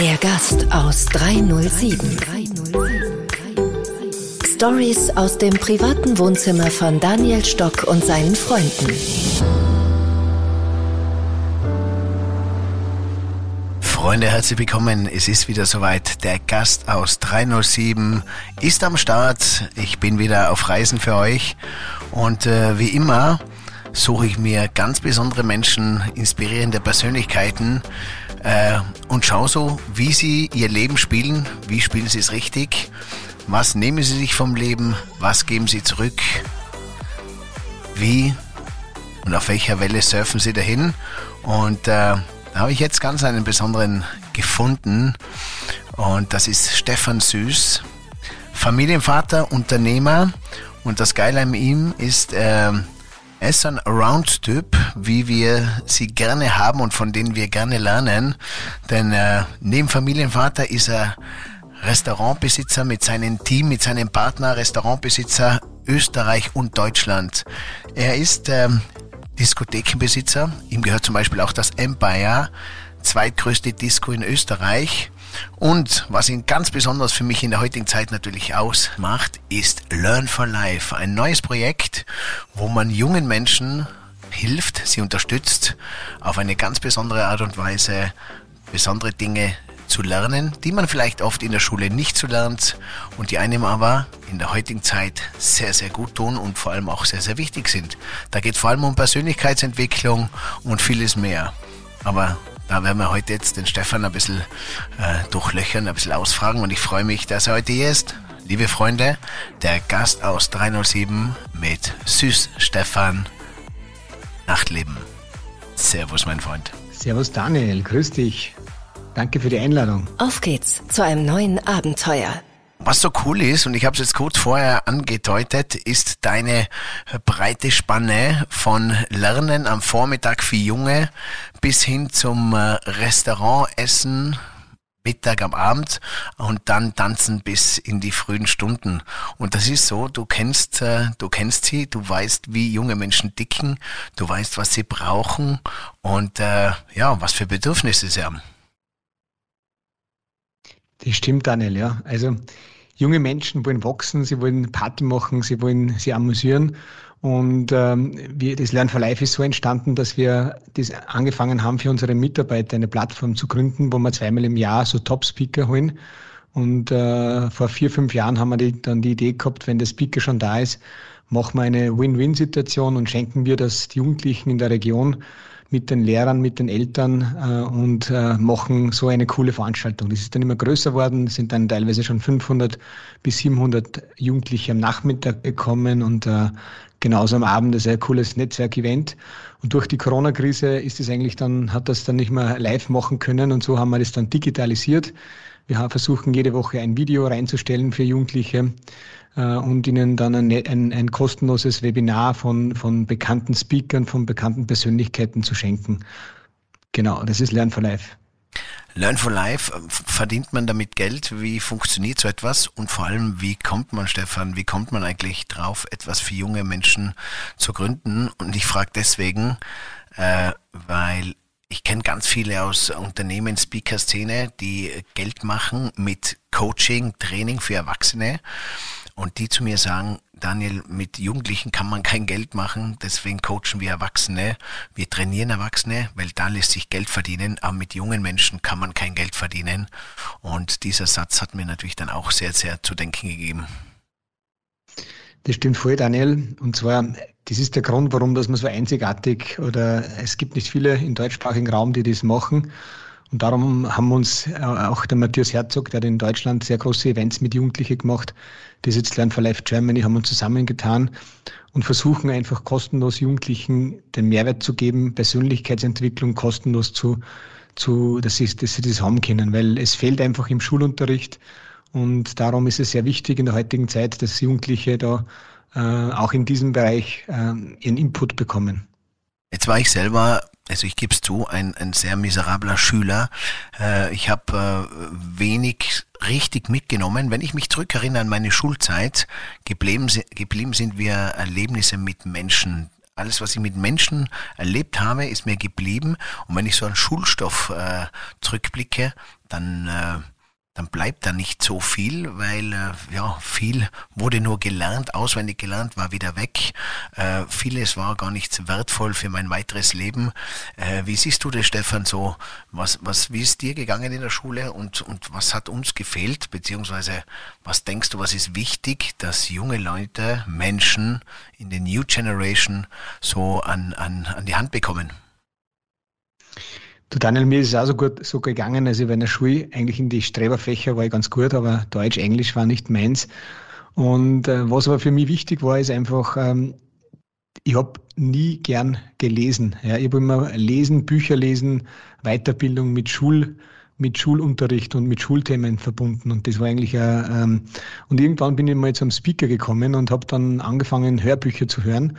Der Gast aus 307. Stories aus dem privaten Wohnzimmer von Daniel Stock und seinen Freunden. Freunde, herzlich willkommen. Es ist wieder soweit. Der Gast aus 307 ist am Start. Ich bin wieder auf Reisen für euch. Und äh, wie immer suche ich mir ganz besondere Menschen, inspirierende Persönlichkeiten äh, und schaue so, wie sie ihr Leben spielen. Wie spielen sie es richtig? Was nehmen sie sich vom Leben? Was geben sie zurück? Wie und auf welcher Welle surfen sie dahin? Und äh, da habe ich jetzt ganz einen besonderen gefunden und das ist Stefan Süß, Familienvater, Unternehmer und das Geile an ihm ist, äh, er ist ein Around-Typ, wie wir sie gerne haben und von denen wir gerne lernen, denn äh, neben Familienvater ist er Restaurantbesitzer mit seinem Team, mit seinem Partner, Restaurantbesitzer Österreich und Deutschland. Er ist ähm, Diskothekenbesitzer. Ihm gehört zum Beispiel auch das Empire, zweitgrößte Disco in Österreich. Und was ihn ganz besonders für mich in der heutigen Zeit natürlich ausmacht, ist Learn for Life. Ein neues Projekt, wo man jungen Menschen hilft, sie unterstützt, auf eine ganz besondere Art und Weise besondere Dinge zu lernen, die man vielleicht oft in der Schule nicht so lernt und die einem aber in der heutigen Zeit sehr, sehr gut tun und vor allem auch sehr, sehr wichtig sind. Da geht vor allem um Persönlichkeitsentwicklung und vieles mehr. Aber da werden wir heute jetzt den Stefan ein bisschen äh, durchlöchern, ein bisschen ausfragen und ich freue mich, dass er heute hier ist. Liebe Freunde, der Gast aus 307 mit Süß Stefan Nachtleben. Servus, mein Freund. Servus, Daniel. Grüß dich. Danke für die Einladung. Auf geht's zu einem neuen Abenteuer. Was so cool ist, und ich habe es jetzt kurz vorher angedeutet, ist deine breite Spanne von Lernen am Vormittag für Junge bis hin zum äh, Restaurantessen, Mittag am Abend und dann tanzen bis in die frühen Stunden. Und das ist so, du kennst, äh, du kennst sie, du weißt, wie junge Menschen dicken, du weißt, was sie brauchen und äh, ja, was für Bedürfnisse sie haben. Das stimmt, Daniel, ja. Also junge Menschen wollen wachsen, sie wollen Party machen, sie wollen sich amüsieren. Und ähm, wir, das Learn for Life ist so entstanden, dass wir das angefangen haben, für unsere Mitarbeiter eine Plattform zu gründen, wo wir zweimal im Jahr so Top-Speaker holen. Und äh, vor vier, fünf Jahren haben wir die, dann die Idee gehabt, wenn der Speaker schon da ist, machen wir eine Win-Win-Situation und schenken wir das die Jugendlichen in der Region mit den Lehrern, mit den Eltern äh, und äh, machen so eine coole Veranstaltung. Das ist dann immer größer geworden, sind dann teilweise schon 500 bis 700 Jugendliche am Nachmittag gekommen und äh, genauso am Abend ein sehr cooles Netzwerkevent. Und durch die Corona-Krise ist es eigentlich dann, hat das dann nicht mehr live machen können und so haben wir das dann digitalisiert. Wir versuchen jede Woche ein Video reinzustellen für Jugendliche und ihnen dann ein, ein, ein kostenloses Webinar von, von bekannten Speakern, von bekannten Persönlichkeiten zu schenken. Genau, das ist Learn for Life. Learn for Life, äh, verdient man damit Geld? Wie funktioniert so etwas? Und vor allem, wie kommt man, Stefan, wie kommt man eigentlich drauf, etwas für junge Menschen zu gründen? Und ich frage deswegen, äh, weil ich kenne ganz viele aus Unternehmen, Speaker-Szene, die Geld machen mit Coaching, Training für Erwachsene und die zu mir sagen, Daniel, mit Jugendlichen kann man kein Geld machen, deswegen coachen wir Erwachsene, wir trainieren Erwachsene, weil da lässt sich Geld verdienen, aber mit jungen Menschen kann man kein Geld verdienen. Und dieser Satz hat mir natürlich dann auch sehr, sehr zu denken gegeben. Das stimmt voll, Daniel. Und zwar, das ist der Grund, warum das man so einzigartig oder es gibt nicht viele im deutschsprachigen Raum, die das machen. Und darum haben uns äh, auch der Matthias Herzog, der hat in Deutschland sehr große Events mit Jugendlichen gemacht, die sitzt Learn for Life Germany, haben uns zusammengetan und versuchen einfach kostenlos Jugendlichen den Mehrwert zu geben, Persönlichkeitsentwicklung kostenlos zu, zu dass, sie, dass sie das haben können, weil es fehlt einfach im Schulunterricht und darum ist es sehr wichtig in der heutigen Zeit, dass Jugendliche da äh, auch in diesem Bereich äh, ihren Input bekommen. Jetzt war ich selber also ich gebe es zu, ein, ein sehr miserabler Schüler. Äh, ich habe äh, wenig richtig mitgenommen. Wenn ich mich zurückerinnere an meine Schulzeit, geblieben, geblieben sind wir Erlebnisse mit Menschen, alles, was ich mit Menschen erlebt habe, ist mir geblieben. Und wenn ich so an Schulstoff äh, zurückblicke, dann äh, dann bleibt da nicht so viel, weil äh, ja viel wurde nur gelernt, auswendig gelernt, war wieder weg. Äh, vieles war gar nicht wertvoll für mein weiteres Leben. Äh, wie siehst du das, Stefan? So was was wie ist dir gegangen in der Schule und und was hat uns gefehlt beziehungsweise was denkst du, was ist wichtig, dass junge Leute, Menschen in der New Generation so an an an die Hand bekommen? Du Daniel, mir ist es auch so gut so gegangen. Also bei der Schule eigentlich in die Streberfächer war ich ganz gut, aber Deutsch, Englisch war nicht meins. Und äh, was aber für mich wichtig war, ist einfach, ähm, ich habe nie gern gelesen. Ja, ich habe immer lesen, Bücher lesen, Weiterbildung mit Schul, mit Schulunterricht und mit Schulthemen verbunden. Und das war eigentlich äh, ähm, und irgendwann bin ich mal zum Speaker gekommen und habe dann angefangen, Hörbücher zu hören.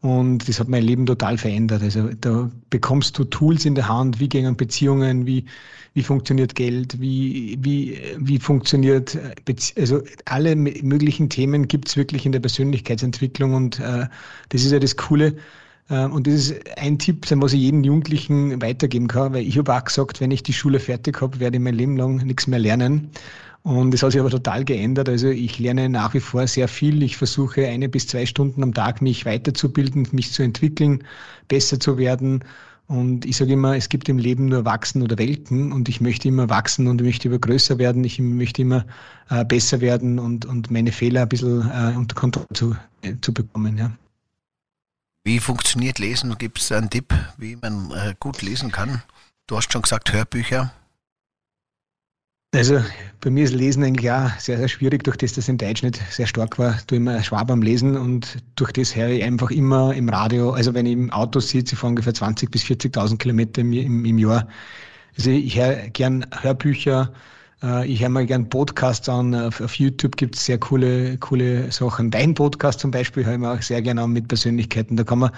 Und das hat mein Leben total verändert. Also da bekommst du Tools in der Hand, wie gehen Beziehungen, wie, wie funktioniert Geld, wie, wie, wie funktioniert, Bezie also alle möglichen Themen gibt's wirklich in der Persönlichkeitsentwicklung und äh, das ist ja das Coole. Äh, und das ist ein Tipp, was ich jedem Jugendlichen weitergeben kann, weil ich habe auch gesagt, wenn ich die Schule fertig habe, werde ich mein Leben lang nichts mehr lernen. Und es hat sich aber total geändert. Also ich lerne nach wie vor sehr viel. Ich versuche eine bis zwei Stunden am Tag mich weiterzubilden, mich zu entwickeln, besser zu werden. Und ich sage immer, es gibt im Leben nur Wachsen oder Welten und ich möchte immer wachsen und möchte immer größer werden. Ich möchte immer äh, besser werden und, und meine Fehler ein bisschen äh, unter Kontrolle zu, äh, zu bekommen. Ja. Wie funktioniert Lesen? Gibt es einen Tipp, wie man äh, gut lesen kann? Du hast schon gesagt, Hörbücher. Also bei mir ist Lesen eigentlich auch sehr, sehr schwierig, durch das das in Deutsch nicht sehr stark war. Du immer Schwab am Lesen und durch das höre ich einfach immer im Radio, also wenn ich im Auto sitze, ich fahre ungefähr 20.000 bis 40.000 Kilometer im, im, im, Jahr. Also ich höre gern Hörbücher, äh, ich höre mal gern Podcasts an. Auf, auf YouTube gibt es sehr coole, coole Sachen. Dein Podcast zum Beispiel höre ich mir auch sehr gerne an mit Persönlichkeiten. Da kann man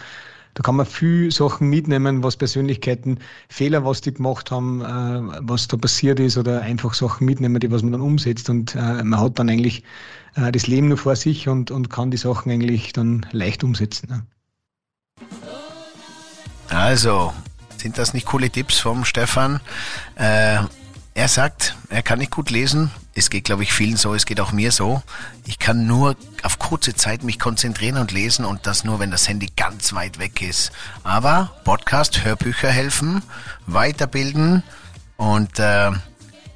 da kann man viel Sachen mitnehmen, was Persönlichkeiten, Fehler, was die gemacht haben, äh, was da passiert ist oder einfach Sachen mitnehmen, die was man dann umsetzt und äh, man hat dann eigentlich äh, das Leben nur vor sich und, und kann die Sachen eigentlich dann leicht umsetzen. Ne? Also, sind das nicht coole Tipps vom Stefan? Äh, er sagt, er kann nicht gut lesen. Es geht, glaube ich, vielen so, es geht auch mir so. Ich kann nur auf kurze Zeit mich konzentrieren und lesen und das nur, wenn das Handy ganz weit weg ist. Aber Podcast, Hörbücher helfen, weiterbilden und äh,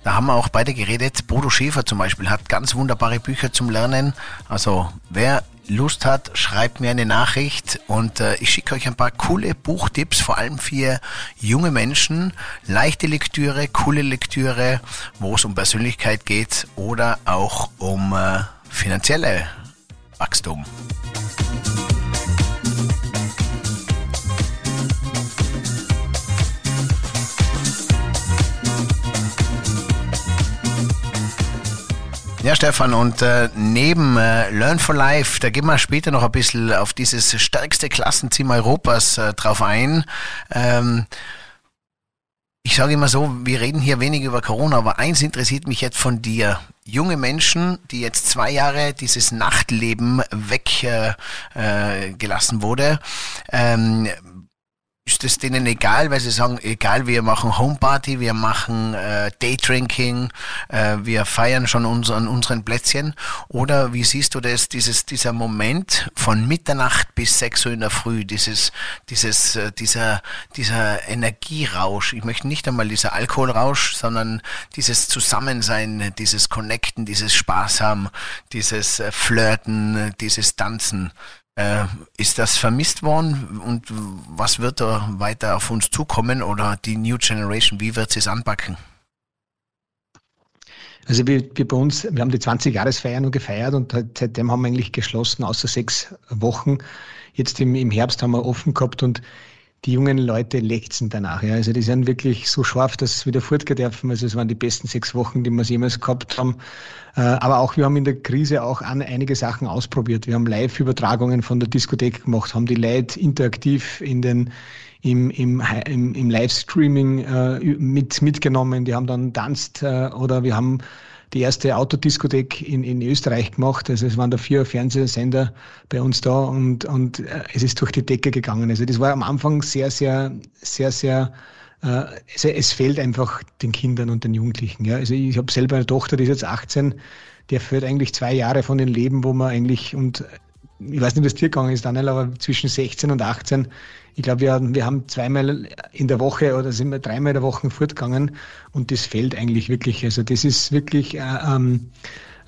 da haben wir auch beide geredet. Bodo Schäfer zum Beispiel hat ganz wunderbare Bücher zum Lernen. Also wer Lust hat, schreibt mir eine Nachricht und äh, ich schicke euch ein paar coole Buchtipps, vor allem für junge Menschen. Leichte Lektüre, coole Lektüre, wo es um Persönlichkeit geht oder auch um äh, finanzielle Wachstum. Ja, Stefan, und äh, neben äh, Learn for Life, da gehen wir später noch ein bisschen auf dieses stärkste Klassenteam Europas äh, drauf ein. Ähm, ich sage immer so, wir reden hier wenig über Corona, aber eins interessiert mich jetzt von dir. Junge Menschen, die jetzt zwei Jahre dieses Nachtleben weggelassen äh, wurde, ähm, ist es denen egal, weil sie sagen, egal, wir machen Homeparty, wir machen äh, Daydrinking, äh, wir feiern schon uns, an unseren Plätzchen? Oder wie siehst du das, dieses, dieser Moment von Mitternacht bis sechs Uhr in der Früh, dieses, dieses, äh, dieser, dieser Energierausch, ich möchte nicht einmal dieser Alkoholrausch, sondern dieses Zusammensein, dieses Connecten, dieses Spaß haben, dieses äh, Flirten, dieses Tanzen. Äh, ist das vermisst worden und was wird da weiter auf uns zukommen oder die New Generation, wie wird sie es anpacken? Also wir, wir bei uns, wir haben die 20-Jahresfeier nur gefeiert und seitdem haben wir eigentlich geschlossen, außer sechs Wochen. Jetzt im, im Herbst haben wir offen gehabt und die jungen Leute lechzen danach. Ja. Also die sind wirklich so scharf, dass sie wieder fortgehen dürfen. Also es waren die besten sechs Wochen, die wir jemals gehabt haben. Äh, aber auch wir haben in der Krise auch an einige Sachen ausprobiert. Wir haben Live-Übertragungen von der Diskothek gemacht, haben die Leute interaktiv in den im, im, im, im Livestreaming äh, mit, mitgenommen. Die haben dann tanzt äh, oder wir haben die erste Autodiskothek in, in Österreich gemacht. Also es waren da vier Fernsehsender bei uns da und, und äh, es ist durch die Decke gegangen. Also das war am Anfang sehr, sehr, sehr, sehr äh, es, fehlt einfach den Kindern und den Jugendlichen. Ja. Also ich habe selber eine Tochter, die ist jetzt 18, der führt eigentlich zwei Jahre von den Leben, wo man eigentlich und ich weiß nicht, was dir gegangen ist, Daniel, aber zwischen 16 und 18, ich glaube, wir, wir haben zweimal in der Woche oder sind wir dreimal in der Woche fortgegangen und das fällt eigentlich wirklich. Also das ist wirklich äh, ähm,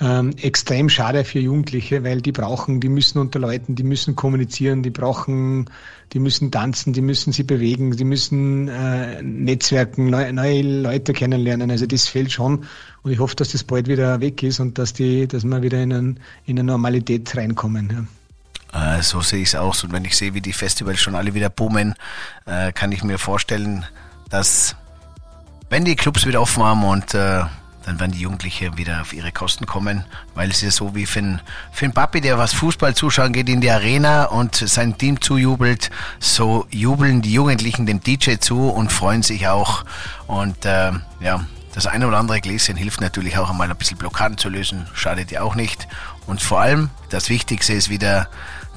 ähm, extrem schade für Jugendliche, weil die brauchen, die müssen unter Leuten, die müssen kommunizieren, die brauchen, die müssen tanzen, die müssen sie bewegen, die müssen äh, netzwerken, neue, neue Leute kennenlernen. Also das fehlt schon und ich hoffe, dass das bald wieder weg ist und dass die, dass wir wieder in, ein, in eine Normalität reinkommen. Ja. Äh, so sehe ich es auch. Und wenn ich sehe, wie die Festivals schon alle wieder boomen, äh, kann ich mir vorstellen, dass wenn die Clubs wieder offen haben und äh, dann werden die Jugendlichen wieder auf ihre Kosten kommen, weil es ist so wie für einen Papi, der was Fußball zuschauen geht in die Arena und sein Team zujubelt, so jubeln die Jugendlichen dem DJ zu und freuen sich auch. Und äh, ja, das eine oder andere Gläschen hilft natürlich auch einmal ein bisschen Blockaden zu lösen, schadet ja auch nicht. Und vor allem, das Wichtigste ist wieder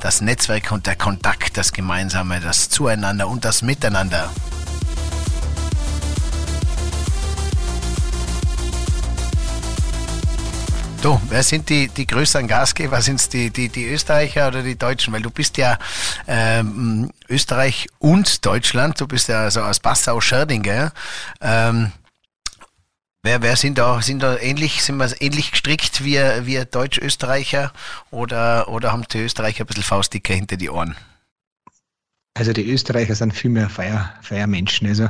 das Netzwerk und der Kontakt, das Gemeinsame, das Zueinander und das Miteinander. Du, wer sind die, die größeren Gastgeber? Sind es die, die, die Österreicher oder die Deutschen? Weil du bist ja ähm, Österreich und Deutschland. Du bist ja so aus Passau-Scherding, ähm, Wer, wer sind da, sind da ähnlich, sind wir ähnlich gestrickt wie, wie Deutsch-Österreicher oder, oder haben die Österreicher ein bisschen Faustdicker hinter die Ohren? Also die Österreicher sind viel mehr Feier, Feiermenschen. Also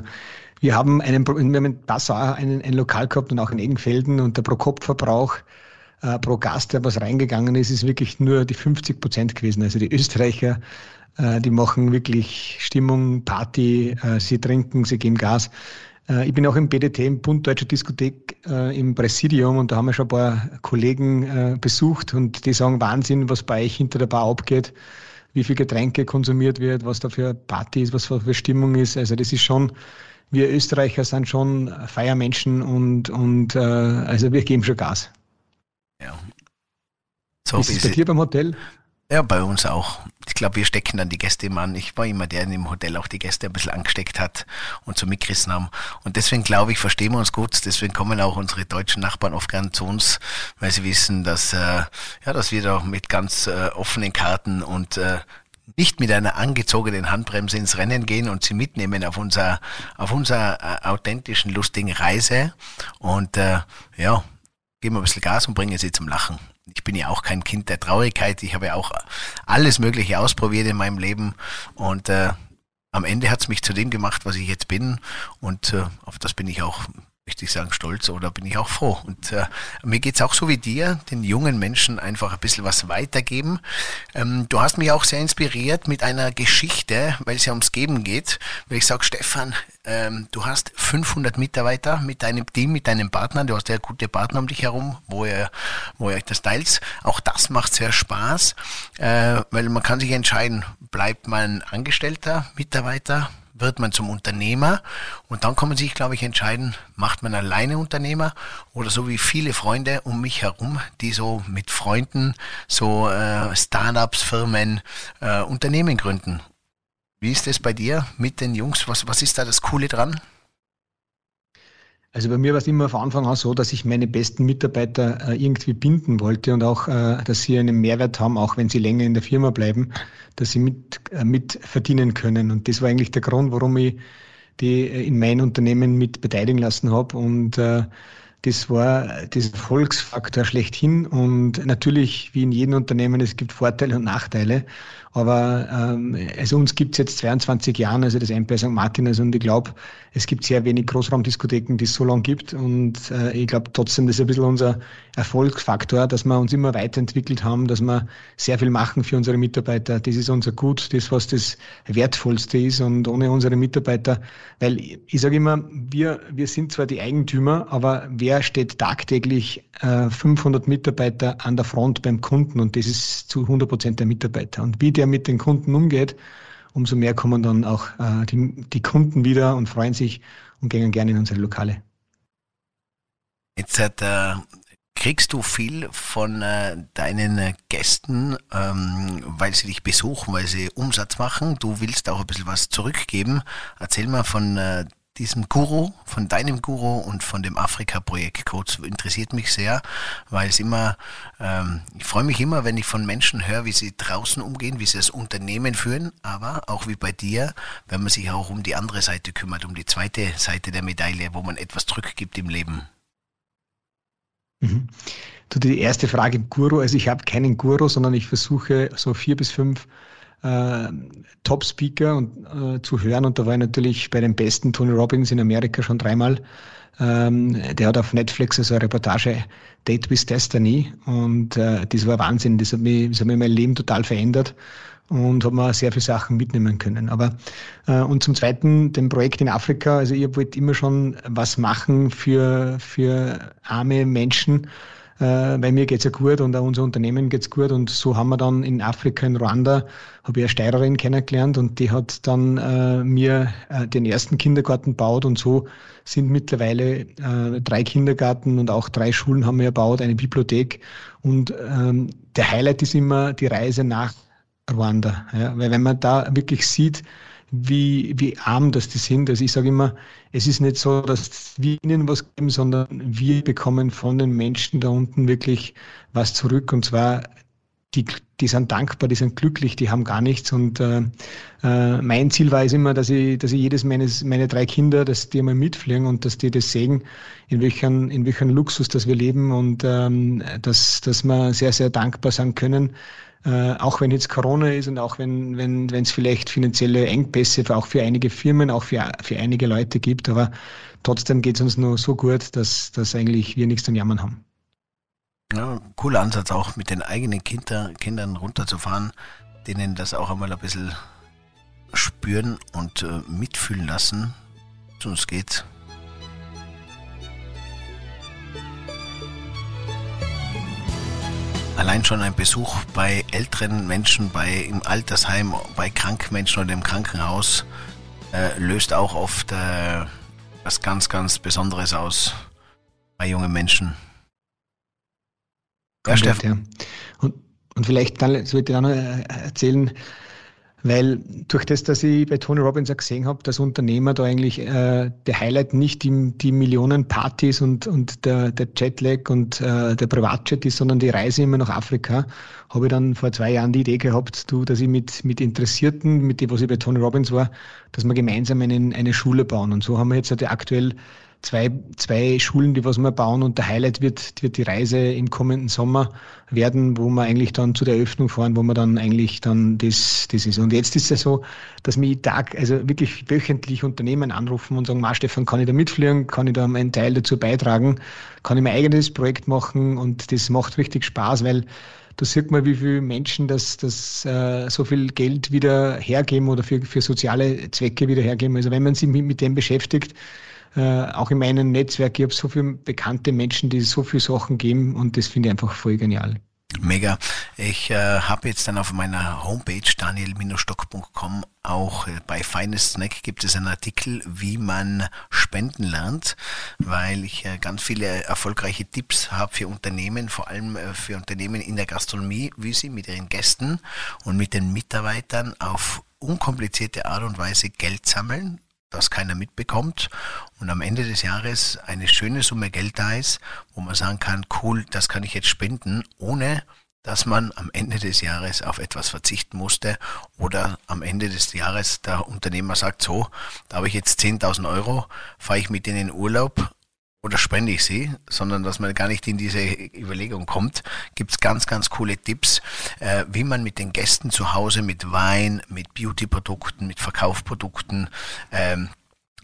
wir haben einen, wir haben in Passau einen, ein Lokal gehabt und auch in Egenfelden und der Pro-Kopf-Verbrauch äh, pro Gast, der was reingegangen ist, ist wirklich nur die 50 Prozent gewesen. Also die Österreicher, äh, die machen wirklich Stimmung, Party, äh, sie trinken, sie geben Gas. Äh, ich bin auch im BDT, im Bund Deutscher Diskothek, äh, im Präsidium und da haben wir schon ein paar Kollegen äh, besucht und die sagen Wahnsinn, was bei euch hinter der Bar abgeht, wie viel Getränke konsumiert wird, was da für Party ist, was für Stimmung ist. Also das ist schon, wir Österreicher sind schon Feiermenschen und, und also wir geben schon Gas. Ja. So ist es bei dir beim Hotel? Ja, bei uns auch. Ich glaube, wir stecken dann die Gäste immer an. Ich war immer der, der im Hotel auch die Gäste ein bisschen angesteckt hat und so mitgerissen haben. Und deswegen glaube ich, verstehen wir uns gut. Deswegen kommen auch unsere deutschen Nachbarn oft gern zu uns, weil sie wissen, dass, äh, ja, dass wir da mit ganz äh, offenen Karten und äh, nicht mit einer angezogenen Handbremse ins Rennen gehen und sie mitnehmen auf unser, auf unserer äh, authentischen, lustigen Reise. Und äh, ja, geben wir ein bisschen Gas und bringen sie zum Lachen ich bin ja auch kein Kind der Traurigkeit. Ich habe ja auch alles Mögliche ausprobiert in meinem Leben und äh, am Ende hat es mich zu dem gemacht, was ich jetzt bin und äh, auf das bin ich auch möchte ich sagen, stolz oder bin ich auch froh. Und äh, mir geht's auch so wie dir, den jungen Menschen einfach ein bisschen was weitergeben. Ähm, du hast mich auch sehr inspiriert mit einer Geschichte, weil es ja ums Geben geht. Weil ich sage, Stefan, ähm, du hast 500 Mitarbeiter mit deinem Team, mit deinem Partner. Du hast ja gute Partner um dich herum, wo ihr, wo ihr euch das teilt. Auch das macht sehr Spaß, äh, weil man kann sich entscheiden, bleibt man Angestellter, Mitarbeiter, wird man zum Unternehmer und dann kann man sich, glaube ich, entscheiden, macht man alleine Unternehmer oder so wie viele Freunde um mich herum, die so mit Freunden so äh, Startups, Firmen, äh, Unternehmen gründen. Wie ist es bei dir mit den Jungs? Was, was ist da das Coole dran? Also bei mir war es immer von Anfang an so, dass ich meine besten Mitarbeiter äh, irgendwie binden wollte und auch, äh, dass sie einen Mehrwert haben, auch wenn sie länger in der Firma bleiben, dass sie mit, äh, mit verdienen können. Und das war eigentlich der Grund, warum ich die in mein Unternehmen mit beteiligen lassen habe. Und äh, das war das Erfolgsfaktor schlechthin. Und natürlich, wie in jedem Unternehmen, es gibt Vorteile und Nachteile. Aber ähm, also uns gibt es jetzt 22 Jahre, also das MPR St. Martin, also und ich glaube, es gibt sehr wenig Großraumdiskotheken, die es so lange gibt. Und äh, ich glaube trotzdem, das ist ein bisschen unser Erfolgsfaktor, dass wir uns immer weiterentwickelt haben, dass wir sehr viel machen für unsere Mitarbeiter. Das ist unser Gut, das, was das Wertvollste ist. Und ohne unsere Mitarbeiter, weil ich sage immer, wir, wir sind zwar die Eigentümer, aber wer steht tagtäglich äh, 500 Mitarbeiter an der Front beim Kunden? Und das ist zu 100 Prozent der Mitarbeiter. Und wie der mit den Kunden umgeht, umso mehr kommen dann auch äh, die, die Kunden wieder und freuen sich und gehen gerne in unsere Lokale. Jetzt hat, äh, Kriegst du viel von äh, deinen Gästen, ähm, weil sie dich besuchen, weil sie Umsatz machen? Du willst auch ein bisschen was zurückgeben. Erzähl mal von äh, diesem Guru, von deinem Guru und von dem Afrika-Projekt Coach interessiert mich sehr, weil es immer, ähm, ich freue mich immer, wenn ich von Menschen höre, wie sie draußen umgehen, wie sie das Unternehmen führen, aber auch wie bei dir, wenn man sich auch um die andere Seite kümmert, um die zweite Seite der Medaille, wo man etwas zurückgibt im Leben. Mhm. Du, die erste Frage, Guru, also ich habe keinen Guru, sondern ich versuche so vier bis fünf äh, Top-Speaker äh, zu hören. Und da war ich natürlich bei den besten Tony Robbins in Amerika schon dreimal. Ähm, der hat auf Netflix also eine Reportage Date with Destiny und äh, das war Wahnsinn. Das hat, mich, das hat mich mein Leben total verändert und hat mir sehr viele Sachen mitnehmen können. Aber äh, und zum Zweiten, dem Projekt in Afrika, also ihr wollt immer schon was machen für, für arme Menschen äh, weil mir geht's ja gut und auch unser Unternehmen geht's gut. Und so haben wir dann in Afrika, in Ruanda, habe ich eine Steirerin kennengelernt und die hat dann äh, mir äh, den ersten Kindergarten gebaut und so sind mittlerweile äh, drei Kindergarten und auch drei Schulen haben wir erbaut, eine Bibliothek. Und ähm, der Highlight ist immer die Reise nach Ruanda. Ja? Weil wenn man da wirklich sieht, wie, wie arm das die sind. Also ich sage immer, es ist nicht so, dass wir ihnen was geben, sondern wir bekommen von den Menschen da unten wirklich was zurück. Und zwar, die, die sind dankbar, die sind glücklich, die haben gar nichts. Und äh, äh, mein Ziel war es immer, dass ich, dass ich jedes meines, meine drei Kinder, dass die einmal mitfliegen und dass die das sehen, in welchem, in welchem Luxus, dass wir leben und ähm, dass, dass wir sehr, sehr dankbar sein können äh, auch wenn jetzt Corona ist und auch wenn wenn wenn es vielleicht finanzielle Engpässe auch für einige Firmen, auch für, für einige Leute gibt, aber trotzdem geht es uns nur so gut, dass, dass eigentlich wir nichts zum Jammern haben. Ja, cooler Ansatz auch mit den eigenen Kinder, Kindern runterzufahren, denen das auch einmal ein bisschen spüren und äh, mitfühlen lassen. Sonst geht's Allein schon ein Besuch bei älteren Menschen, bei im Altersheim, bei kranken Menschen oder im Krankenhaus äh, löst auch oft äh, was ganz, ganz Besonderes aus bei jungen Menschen. Ja, Steffen. Ja. Und, und vielleicht dann sollte ich auch noch äh, erzählen, weil durch das, dass ich bei Tony Robbins auch gesehen habe, dass Unternehmer da eigentlich äh, der Highlight nicht die, die Millionen Partys und, und der, der Jetlag und äh, der Privatjet ist, sondern die Reise immer nach Afrika, habe ich dann vor zwei Jahren die Idee gehabt, du, dass ich mit, mit Interessierten, mit dem, was ich bei Tony Robbins war, dass wir gemeinsam einen, eine Schule bauen. Und so haben wir jetzt halt aktuell zwei, zwei Schulen, die was wir bauen und der Highlight wird, wird die Reise im kommenden Sommer werden, wo wir eigentlich dann zu der Eröffnung fahren, wo man dann eigentlich dann das, das ist. Und jetzt ist es so, dass mich Tag, also wirklich wöchentlich Unternehmen anrufen und sagen, Ma Stefan, kann ich da mitfliegen, kann ich da meinen Teil dazu beitragen, kann ich mein eigenes Projekt machen und das macht richtig Spaß, weil da sieht man, wie viele Menschen das, das äh, so viel Geld wieder hergeben oder für, für soziale Zwecke wieder hergeben. Also wenn man sich mit, mit dem beschäftigt, äh, auch in meinem Netzwerk, ich habe so viele bekannte Menschen, die so viele Sachen geben und das finde ich einfach voll genial. Mega. Ich äh, habe jetzt dann auf meiner Homepage daniel-stock.com auch äh, bei Finest Snack gibt es einen Artikel, wie man spenden lernt, weil ich äh, ganz viele erfolgreiche Tipps habe für Unternehmen, vor allem äh, für Unternehmen in der Gastronomie, wie sie mit ihren Gästen und mit den Mitarbeitern auf unkomplizierte Art und Weise Geld sammeln, das keiner mitbekommt und am Ende des Jahres eine schöne Summe Geld da ist, wo man sagen kann, cool, das kann ich jetzt spenden, ohne dass man am Ende des Jahres auf etwas verzichten musste oder am Ende des Jahres der Unternehmer sagt, so, da habe ich jetzt 10.000 Euro, fahre ich mit denen in Urlaub, oder spende ich sie, sondern dass man gar nicht in diese Überlegung kommt, gibt es ganz, ganz coole Tipps, äh, wie man mit den Gästen zu Hause mit Wein, mit Beauty-Produkten, mit Verkaufsprodukten, ähm,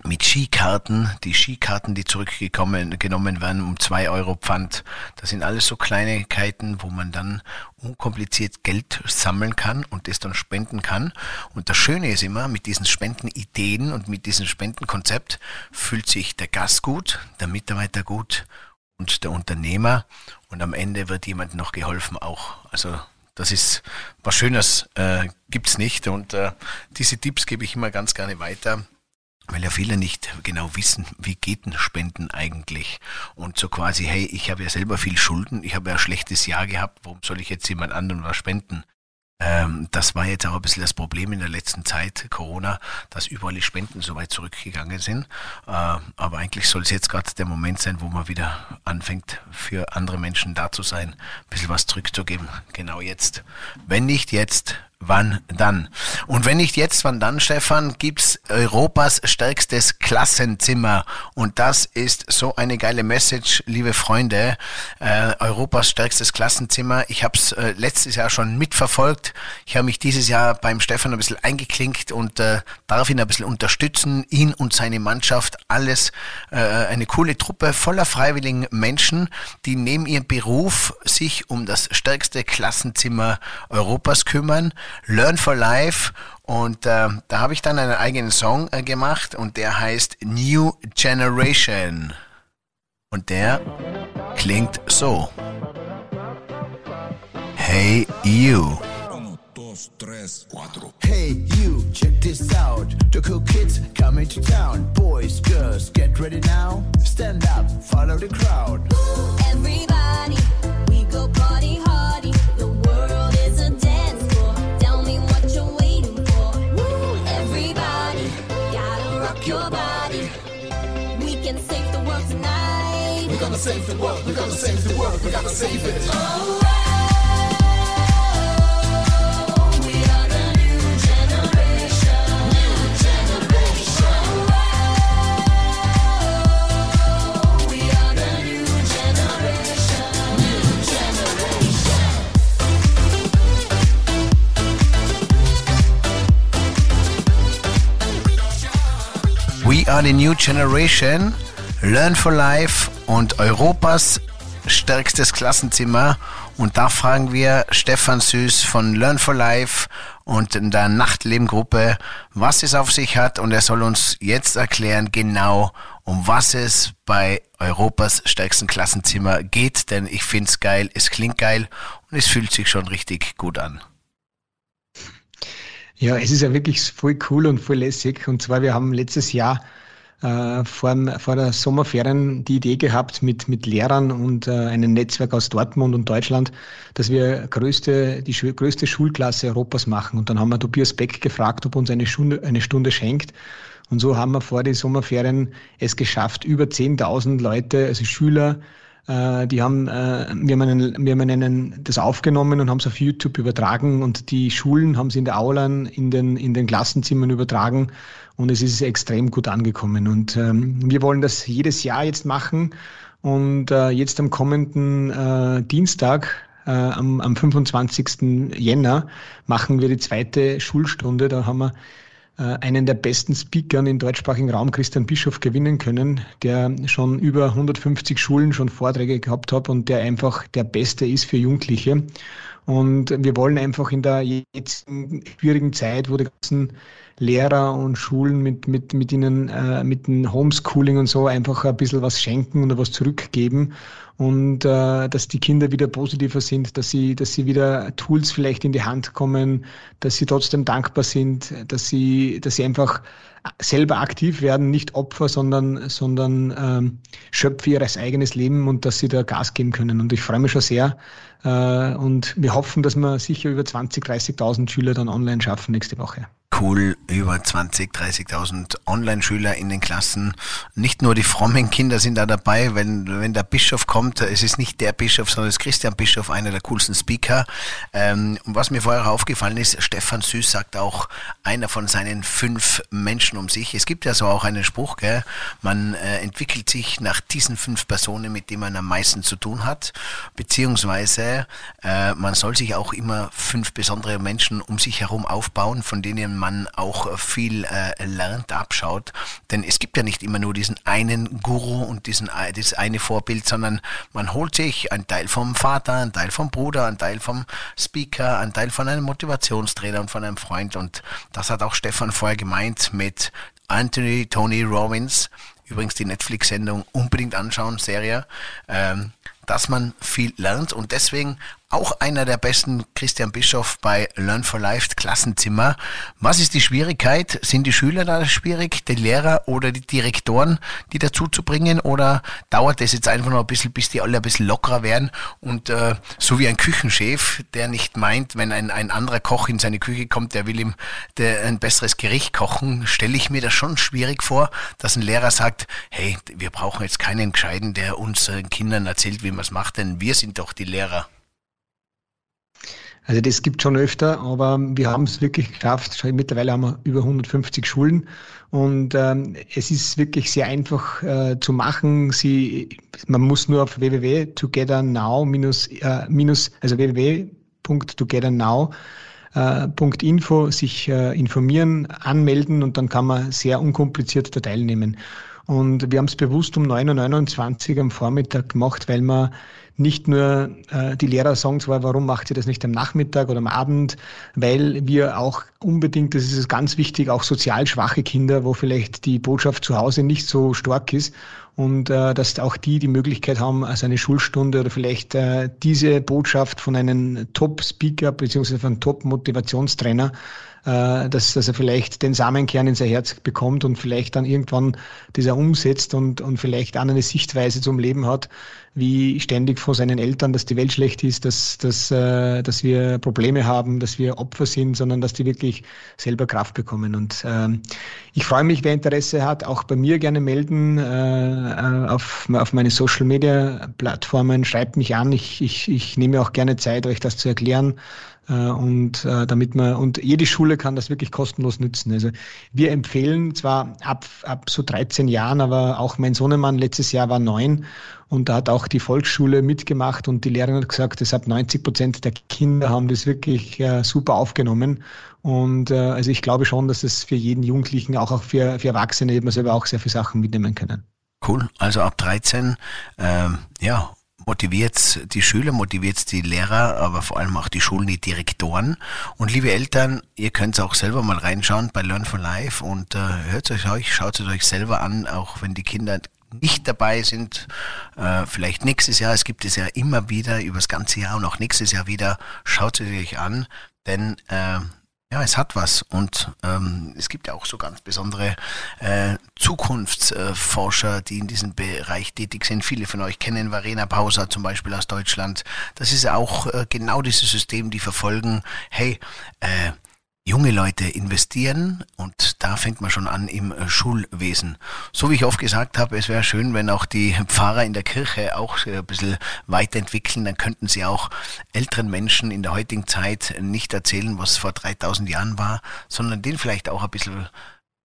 mit Skikarten, die Skikarten, die zurückgekommen genommen werden um zwei Euro Pfand. Das sind alles so Kleinigkeiten, wo man dann unkompliziert Geld sammeln kann und das dann spenden kann. Und das Schöne ist immer, mit diesen Spendenideen und mit diesem Spendenkonzept fühlt sich der Gast gut, der Mitarbeiter gut und der Unternehmer und am Ende wird jemand noch geholfen auch. Also das ist was Schönes äh, gibt's nicht und äh, diese Tipps gebe ich immer ganz gerne weiter weil ja viele nicht genau wissen, wie geht denn Spenden eigentlich? Und so quasi, hey, ich habe ja selber viel Schulden, ich habe ja ein schlechtes Jahr gehabt, warum soll ich jetzt jemand anderen was spenden? Ähm, das war jetzt auch ein bisschen das Problem in der letzten Zeit, Corona, dass überall die Spenden so weit zurückgegangen sind. Äh, aber eigentlich soll es jetzt gerade der Moment sein, wo man wieder anfängt, für andere Menschen da zu sein, ein bisschen was zurückzugeben. Genau jetzt. Wenn nicht jetzt, wann dann? Und wenn nicht jetzt, wann dann, Stefan, gibt's Europas stärkstes Klassenzimmer. Und das ist so eine geile Message, liebe Freunde. Äh, Europas stärkstes Klassenzimmer. Ich habe es äh, letztes Jahr schon mitverfolgt. Ich habe mich dieses Jahr beim Stefan ein bisschen eingeklinkt und äh, darf ihn ein bisschen unterstützen. Ihn und seine Mannschaft. Alles äh, eine coole Truppe voller freiwilligen Menschen, die neben ihrem Beruf sich um das stärkste Klassenzimmer Europas kümmern. Learn for Life und äh, da habe ich dann einen eigenen Song äh, gemacht und der heißt New Generation. Und der klingt so. Hey you. Hey you, check this out. The cool kids coming to town. Boys, girls, get ready now. Stand up, follow the crowd. Everybody, gonna save the world, we're gonna save the world, we're gonna save it. Oh, we are the new generation. New generation. We are the new generation. New generation. We are the new generation. Learn for Life und Europas stärkstes Klassenzimmer. Und da fragen wir Stefan Süß von Learn for Life und der Nachtlebengruppe, was es auf sich hat. Und er soll uns jetzt erklären genau, um was es bei Europas stärksten Klassenzimmer geht. Denn ich finde es geil, es klingt geil und es fühlt sich schon richtig gut an. Ja, es ist ja wirklich voll cool und voll lässig. Und zwar, wir haben letztes Jahr äh, vor, vor der Sommerferien die Idee gehabt mit, mit Lehrern und äh, einem Netzwerk aus Dortmund und Deutschland, dass wir größte, die Schu größte Schulklasse Europas machen. Und dann haben wir Tobias Beck gefragt, ob uns eine Stunde, eine Stunde schenkt. Und so haben wir vor den Sommerferien es geschafft, über 10.000 Leute, also Schüler, äh, die haben, äh, wir haben, einen, wir haben einen, das aufgenommen und haben es auf YouTube übertragen und die Schulen haben es in der Aulan, in den, in den Klassenzimmern übertragen und es ist extrem gut angekommen. Und ähm, wir wollen das jedes Jahr jetzt machen und äh, jetzt am kommenden äh, Dienstag, äh, am, am 25. Jänner, machen wir die zweite Schulstunde. Da haben wir einen der besten Speakern im deutschsprachigen Raum, Christian Bischof, gewinnen können, der schon über 150 Schulen schon Vorträge gehabt hat und der einfach der Beste ist für Jugendliche. Und wir wollen einfach in der jetzigen schwierigen Zeit, wo die ganzen Lehrer und Schulen mit, mit, mit ihnen, äh, mit dem Homeschooling und so einfach ein bisschen was schenken oder was zurückgeben und äh, dass die Kinder wieder positiver sind, dass sie, dass sie wieder Tools vielleicht in die Hand kommen, dass sie trotzdem dankbar sind, dass sie, dass sie einfach selber aktiv werden, nicht Opfer, sondern, sondern ähm, Schöpfer ihres eigenes Leben und dass sie da Gas geben können. Und ich freue mich schon sehr. Äh, und wir hoffen, dass wir sicher über 20, 30.000 Schüler dann online schaffen nächste Woche cool, über 20, 30.000 Online-Schüler in den Klassen. Nicht nur die frommen Kinder sind da dabei, wenn, wenn der Bischof kommt, es ist nicht der Bischof, sondern es ist Christian Bischof, einer der coolsten Speaker. Ähm, und was mir vorher aufgefallen ist, Stefan Süß sagt auch, einer von seinen fünf Menschen um sich. Es gibt ja so auch einen Spruch, gell? man äh, entwickelt sich nach diesen fünf Personen, mit denen man am meisten zu tun hat, beziehungsweise äh, man soll sich auch immer fünf besondere Menschen um sich herum aufbauen, von denen man auch viel äh, lernt, abschaut. Denn es gibt ja nicht immer nur diesen einen Guru und diesen, das eine Vorbild, sondern man holt sich einen Teil vom Vater, einen Teil vom Bruder, einen Teil vom Speaker, einen Teil von einem Motivationstrainer und von einem Freund. Und das hat auch Stefan vorher gemeint mit Anthony Tony Robbins. Übrigens die Netflix-Sendung unbedingt anschauen, Serie. Ähm, dass man viel lernt und deswegen auch einer der besten, Christian Bischof bei Learn for Life Klassenzimmer. Was ist die Schwierigkeit? Sind die Schüler da schwierig, die Lehrer oder die Direktoren, die dazu zu bringen? Oder dauert das jetzt einfach noch ein bisschen, bis die alle ein bisschen lockerer werden? Und äh, so wie ein Küchenchef, der nicht meint, wenn ein, ein anderer Koch in seine Küche kommt, der will ihm der, ein besseres Gericht kochen, stelle ich mir das schon schwierig vor, dass ein Lehrer sagt, hey, wir brauchen jetzt keinen Gescheiden, der unseren Kindern erzählt, wie man es macht, denn wir sind doch die Lehrer. Also das gibt schon öfter, aber wir haben es wirklich geschafft. Mittlerweile haben wir über 150 Schulen und ähm, es ist wirklich sehr einfach äh, zu machen. Sie, man muss nur auf www.togethernow minus, äh, minus also www.togethernow.info äh, sich äh, informieren, anmelden und dann kann man sehr unkompliziert da teilnehmen. Und wir haben es bewusst um 9.29 Uhr am Vormittag gemacht, weil wir nicht nur äh, die Lehrer sagen zwar, warum macht ihr das nicht am Nachmittag oder am Abend, weil wir auch unbedingt, das ist ganz wichtig, auch sozial schwache Kinder, wo vielleicht die Botschaft zu Hause nicht so stark ist und äh, dass auch die die Möglichkeit haben, also eine Schulstunde oder vielleicht äh, diese Botschaft von einem Top-Speaker beziehungsweise von einem Top-Motivationstrainer äh, dass, dass er vielleicht den Samenkern in sein Herz bekommt und vielleicht dann irgendwann dieser umsetzt und, und vielleicht auch eine Sichtweise zum Leben hat, wie ständig vor seinen Eltern, dass die Welt schlecht ist, dass, dass, äh, dass wir Probleme haben, dass wir Opfer sind, sondern dass die wirklich selber Kraft bekommen. Und ähm, ich freue mich, wer Interesse hat, auch bei mir gerne melden äh, äh auf, auf meine Social Media Plattformen. Schreibt mich an. Ich, ich, ich nehme auch gerne Zeit, euch das zu erklären. Äh, und äh, damit man und jede Schule kann das wirklich kostenlos nützen. Also wir empfehlen zwar ab ab so 13 Jahren, aber auch mein Sohnemann letztes Jahr war neun und da hat auch die Volksschule mitgemacht und die Lehrerin hat gesagt, deshalb 90 Prozent der Kinder haben das wirklich äh, super aufgenommen. Und also ich glaube schon, dass es für jeden Jugendlichen, auch, auch für, für Erwachsene eben selber auch sehr viele Sachen mitnehmen können. Cool. Also ab 13, ähm, ja, motiviert die Schüler, motiviert die Lehrer, aber vor allem auch die Schulen, die Direktoren. Und liebe Eltern, ihr könnt auch selber mal reinschauen bei Learn for Life und äh, hört es euch, schaut es euch selber an, auch wenn die Kinder nicht dabei sind, äh, vielleicht nächstes Jahr, es gibt es ja immer wieder, über das ganze Jahr und auch nächstes Jahr wieder, schaut es euch an, denn äh, ja, es hat was und ähm, es gibt ja auch so ganz besondere äh, Zukunftsforscher, die in diesem Bereich tätig sind. Viele von euch kennen Verena Pauser zum Beispiel aus Deutschland. Das ist auch äh, genau dieses System, die verfolgen, hey, äh, junge Leute investieren und da fängt man schon an im äh, Schulwesen. So wie ich oft gesagt habe, es wäre schön, wenn auch die Pfarrer in der Kirche auch äh, ein bisschen weiterentwickeln, dann könnten sie auch älteren Menschen in der heutigen Zeit nicht erzählen, was vor 3000 Jahren war, sondern denen vielleicht auch ein bisschen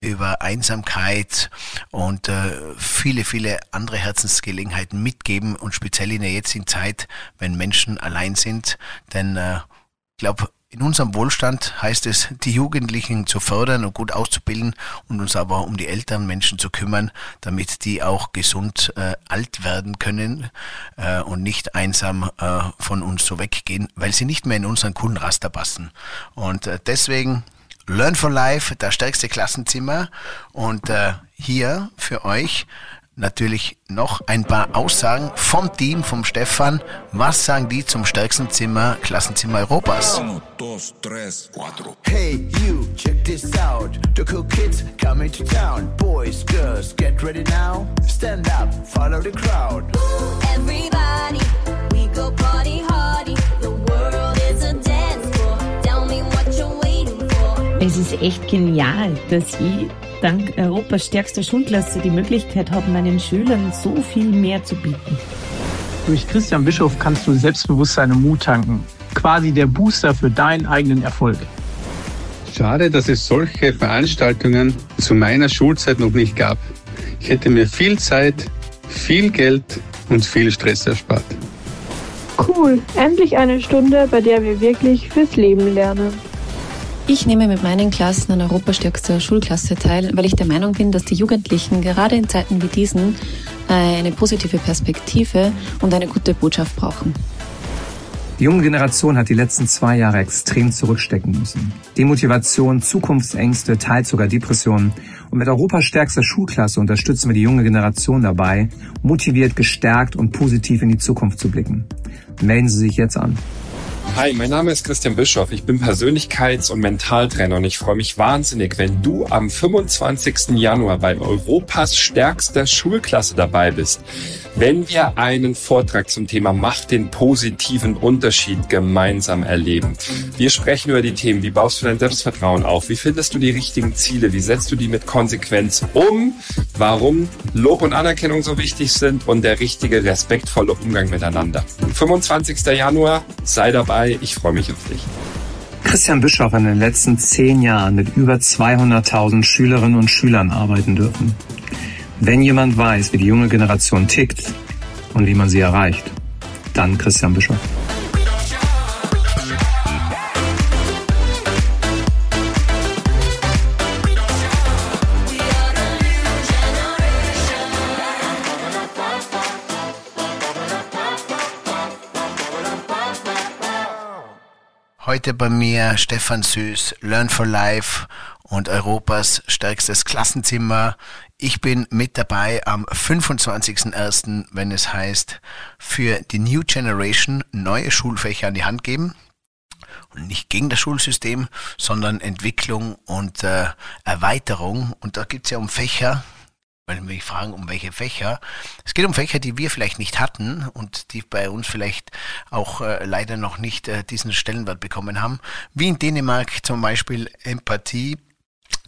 über Einsamkeit und äh, viele, viele andere Herzensgelegenheiten mitgeben und speziell in der jetzigen Zeit, wenn Menschen allein sind, denn äh, ich glaube, in unserem Wohlstand heißt es, die Jugendlichen zu fördern und gut auszubilden und uns aber um die älteren Menschen zu kümmern, damit die auch gesund äh, alt werden können äh, und nicht einsam äh, von uns so weggehen, weil sie nicht mehr in unseren Kundenraster passen. Und äh, deswegen Learn for Life, das stärkste Klassenzimmer und äh, hier für euch natürlich noch ein paar Aussagen vom Team, vom Stefan. Was sagen die zum stärksten Zimmer, Klassenzimmer Europas? Hey you, check this out. The cool kids coming to town. Boys, girls, get ready now. Stand up, follow the crowd. Everybody, we go party hardy. The world is a dance floor. Tell me what you're waiting for. Es ist echt genial, dass ich dank Europas stärkster Schulklasse die Möglichkeit habe, meinen Schülern so viel mehr zu bieten. Durch Christian Bischof kannst du Selbstbewusstsein und Mut tanken. Quasi der Booster für deinen eigenen Erfolg. Schade, dass es solche Veranstaltungen zu meiner Schulzeit noch nicht gab. Ich hätte mir viel Zeit, viel Geld und viel Stress erspart. Cool, endlich eine Stunde, bei der wir wirklich fürs Leben lernen. Ich nehme mit meinen Klassen an Europastärkster Schulklasse teil, weil ich der Meinung bin, dass die Jugendlichen gerade in Zeiten wie diesen eine positive Perspektive und eine gute Botschaft brauchen. Die junge Generation hat die letzten zwei Jahre extrem zurückstecken müssen. Demotivation, Zukunftsängste, teils sogar Depressionen. Und mit Europas stärkster Schulklasse unterstützen wir die junge Generation dabei, motiviert, gestärkt und positiv in die Zukunft zu blicken. Melden Sie sich jetzt an. Hi, mein Name ist Christian Bischoff. Ich bin Persönlichkeits- und Mentaltrainer und ich freue mich wahnsinnig, wenn du am 25. Januar bei Europas stärkster Schulklasse dabei bist. Wenn wir einen Vortrag zum Thema Macht den positiven Unterschied gemeinsam erleben. Wir sprechen über die Themen, wie baust du dein Selbstvertrauen auf? Wie findest du die richtigen Ziele? Wie setzt du die mit Konsequenz um? Warum Lob und Anerkennung so wichtig sind und der richtige respektvolle Umgang miteinander. 25. Januar, sei dabei. Ich freue mich auf dich. Christian Bischoff hat in den letzten zehn Jahren mit über 200.000 Schülerinnen und Schülern arbeiten dürfen. Wenn jemand weiß, wie die junge Generation tickt und wie man sie erreicht, dann Christian Bischof. Heute bei mir Stefan Süß, Learn for Life und Europas stärkstes Klassenzimmer. Ich bin mit dabei am 25.01., wenn es heißt, für die New Generation neue Schulfächer an die Hand geben. Und nicht gegen das Schulsystem, sondern Entwicklung und äh, Erweiterung. Und da geht es ja um Fächer, weil mich fragen, um welche Fächer. Es geht um Fächer, die wir vielleicht nicht hatten und die bei uns vielleicht auch äh, leider noch nicht äh, diesen Stellenwert bekommen haben. Wie in Dänemark zum Beispiel Empathie,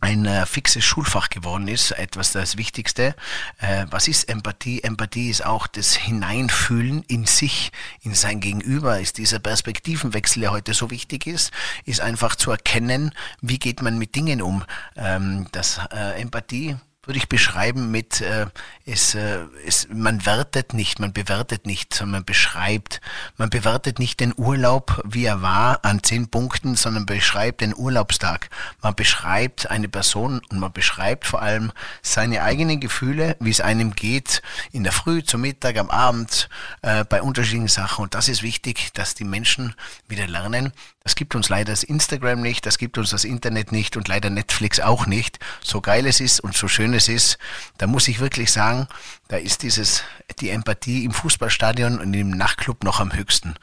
ein äh, fixes Schulfach geworden ist, etwas das Wichtigste. Äh, was ist Empathie? Empathie ist auch das Hineinfühlen in sich, in sein Gegenüber, ist dieser Perspektivenwechsel, der heute so wichtig ist, ist einfach zu erkennen, wie geht man mit Dingen um. Ähm, das äh, Empathie würde ich beschreiben mit, äh, es, äh, es, man wertet nicht, man bewertet nicht, sondern man beschreibt. Man bewertet nicht den Urlaub, wie er war, an zehn Punkten, sondern beschreibt den Urlaubstag. Man beschreibt eine Person und man beschreibt vor allem seine eigenen Gefühle, wie es einem geht, in der Früh, zum Mittag, am Abend, äh, bei unterschiedlichen Sachen. Und das ist wichtig, dass die Menschen wieder lernen. Das gibt uns leider das Instagram nicht, das gibt uns das Internet nicht und leider Netflix auch nicht. So geil es ist und so schön schön es ist, da muss ich wirklich sagen, da ist dieses, die Empathie im Fußballstadion und im Nachtclub noch am höchsten